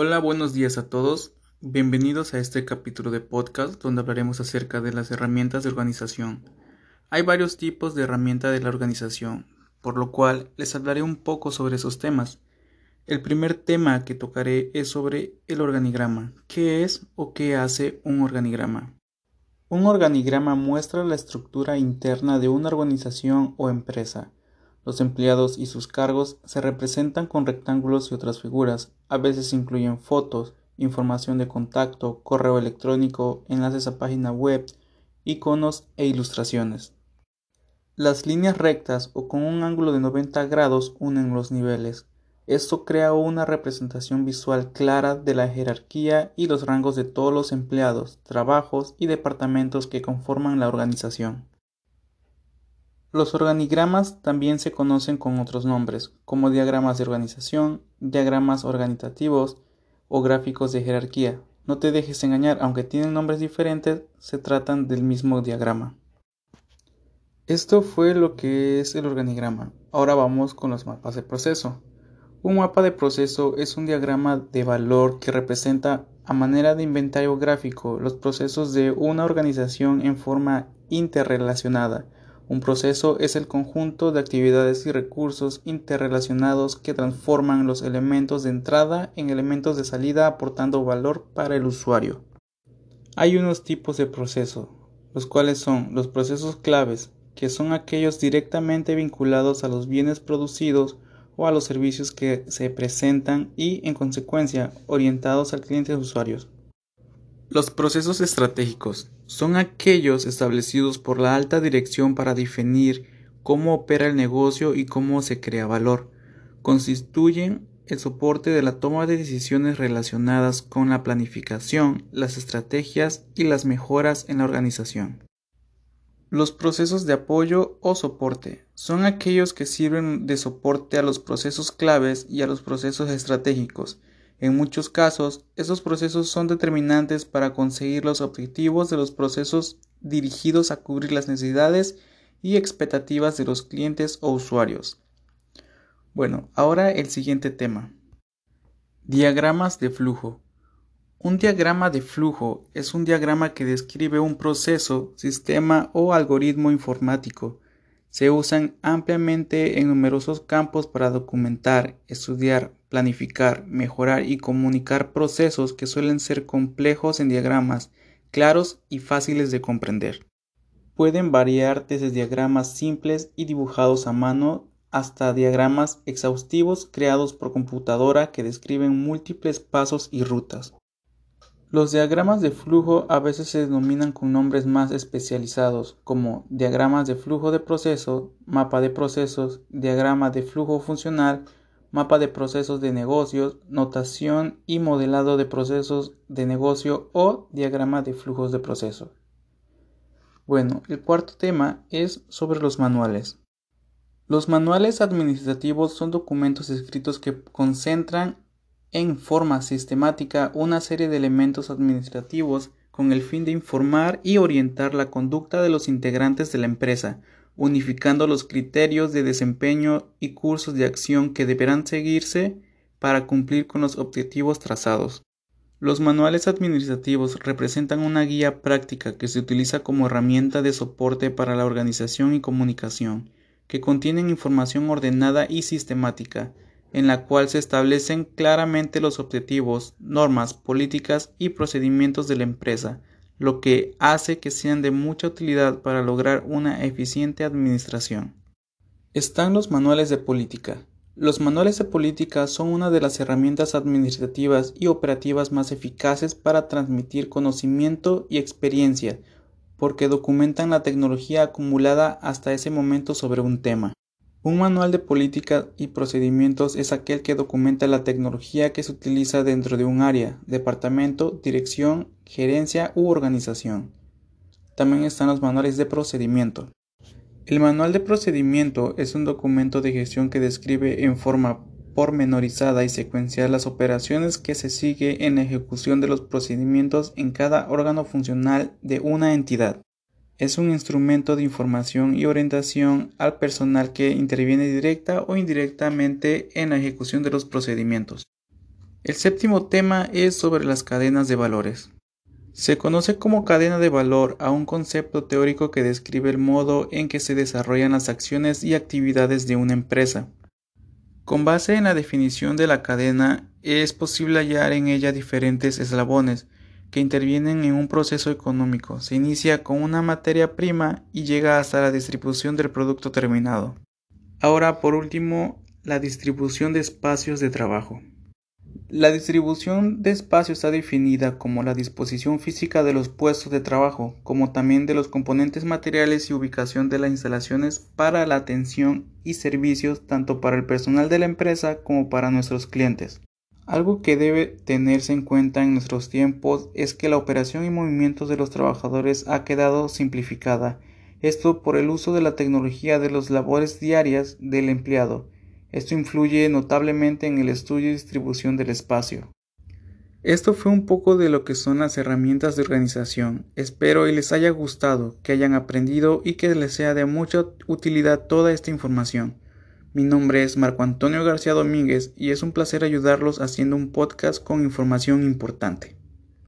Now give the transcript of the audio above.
Hola, buenos días a todos. Bienvenidos a este capítulo de podcast donde hablaremos acerca de las herramientas de organización. Hay varios tipos de herramienta de la organización, por lo cual les hablaré un poco sobre esos temas. El primer tema que tocaré es sobre el organigrama. ¿Qué es o qué hace un organigrama? Un organigrama muestra la estructura interna de una organización o empresa. Los empleados y sus cargos se representan con rectángulos y otras figuras. A veces incluyen fotos, información de contacto, correo electrónico, enlaces a página web, iconos e ilustraciones. Las líneas rectas o con un ángulo de 90 grados unen los niveles. Esto crea una representación visual clara de la jerarquía y los rangos de todos los empleados, trabajos y departamentos que conforman la organización. Los organigramas también se conocen con otros nombres, como diagramas de organización, diagramas organizativos o gráficos de jerarquía. No te dejes engañar, aunque tienen nombres diferentes, se tratan del mismo diagrama. Esto fue lo que es el organigrama. Ahora vamos con los mapas de proceso. Un mapa de proceso es un diagrama de valor que representa a manera de inventario gráfico los procesos de una organización en forma interrelacionada un proceso es el conjunto de actividades y recursos interrelacionados que transforman los elementos de entrada en elementos de salida aportando valor para el usuario. Hay unos tipos de proceso, los cuales son los procesos claves, que son aquellos directamente vinculados a los bienes producidos o a los servicios que se presentan y, en consecuencia, orientados al cliente de usuarios. Los procesos estratégicos son aquellos establecidos por la alta dirección para definir cómo opera el negocio y cómo se crea valor. Constituyen el soporte de la toma de decisiones relacionadas con la planificación, las estrategias y las mejoras en la organización. Los procesos de apoyo o soporte son aquellos que sirven de soporte a los procesos claves y a los procesos estratégicos en muchos casos, esos procesos son determinantes para conseguir los objetivos de los procesos dirigidos a cubrir las necesidades y expectativas de los clientes o usuarios. Bueno, ahora el siguiente tema. Diagramas de flujo. Un diagrama de flujo es un diagrama que describe un proceso, sistema o algoritmo informático se usan ampliamente en numerosos campos para documentar, estudiar, planificar, mejorar y comunicar procesos que suelen ser complejos en diagramas, claros y fáciles de comprender. Pueden variar desde diagramas simples y dibujados a mano hasta diagramas exhaustivos creados por computadora que describen múltiples pasos y rutas. Los diagramas de flujo a veces se denominan con nombres más especializados como diagramas de flujo de proceso, mapa de procesos, diagrama de flujo funcional, mapa de procesos de negocios, notación y modelado de procesos de negocio o diagrama de flujos de proceso. Bueno, el cuarto tema es sobre los manuales. Los manuales administrativos son documentos escritos que concentran en forma sistemática una serie de elementos administrativos con el fin de informar y orientar la conducta de los integrantes de la empresa, unificando los criterios de desempeño y cursos de acción que deberán seguirse para cumplir con los objetivos trazados. Los manuales administrativos representan una guía práctica que se utiliza como herramienta de soporte para la organización y comunicación, que contienen información ordenada y sistemática, en la cual se establecen claramente los objetivos, normas, políticas y procedimientos de la empresa, lo que hace que sean de mucha utilidad para lograr una eficiente administración. Están los manuales de política. Los manuales de política son una de las herramientas administrativas y operativas más eficaces para transmitir conocimiento y experiencia, porque documentan la tecnología acumulada hasta ese momento sobre un tema. Un manual de política y procedimientos es aquel que documenta la tecnología que se utiliza dentro de un área, departamento, dirección, gerencia u organización. También están los manuales de procedimiento. El manual de procedimiento es un documento de gestión que describe en forma pormenorizada y secuencial las operaciones que se sigue en la ejecución de los procedimientos en cada órgano funcional de una entidad es un instrumento de información y orientación al personal que interviene directa o indirectamente en la ejecución de los procedimientos. El séptimo tema es sobre las cadenas de valores. Se conoce como cadena de valor a un concepto teórico que describe el modo en que se desarrollan las acciones y actividades de una empresa. Con base en la definición de la cadena, es posible hallar en ella diferentes eslabones que intervienen en un proceso económico. Se inicia con una materia prima y llega hasta la distribución del producto terminado. Ahora, por último, la distribución de espacios de trabajo. La distribución de espacio está definida como la disposición física de los puestos de trabajo, como también de los componentes materiales y ubicación de las instalaciones para la atención y servicios tanto para el personal de la empresa como para nuestros clientes. Algo que debe tenerse en cuenta en nuestros tiempos es que la operación y movimientos de los trabajadores ha quedado simplificada, esto por el uso de la tecnología de las labores diarias del empleado, esto influye notablemente en el estudio y distribución del espacio. Esto fue un poco de lo que son las herramientas de organización. Espero y les haya gustado, que hayan aprendido y que les sea de mucha utilidad toda esta información. Mi nombre es Marco Antonio García Domínguez y es un placer ayudarlos haciendo un podcast con información importante.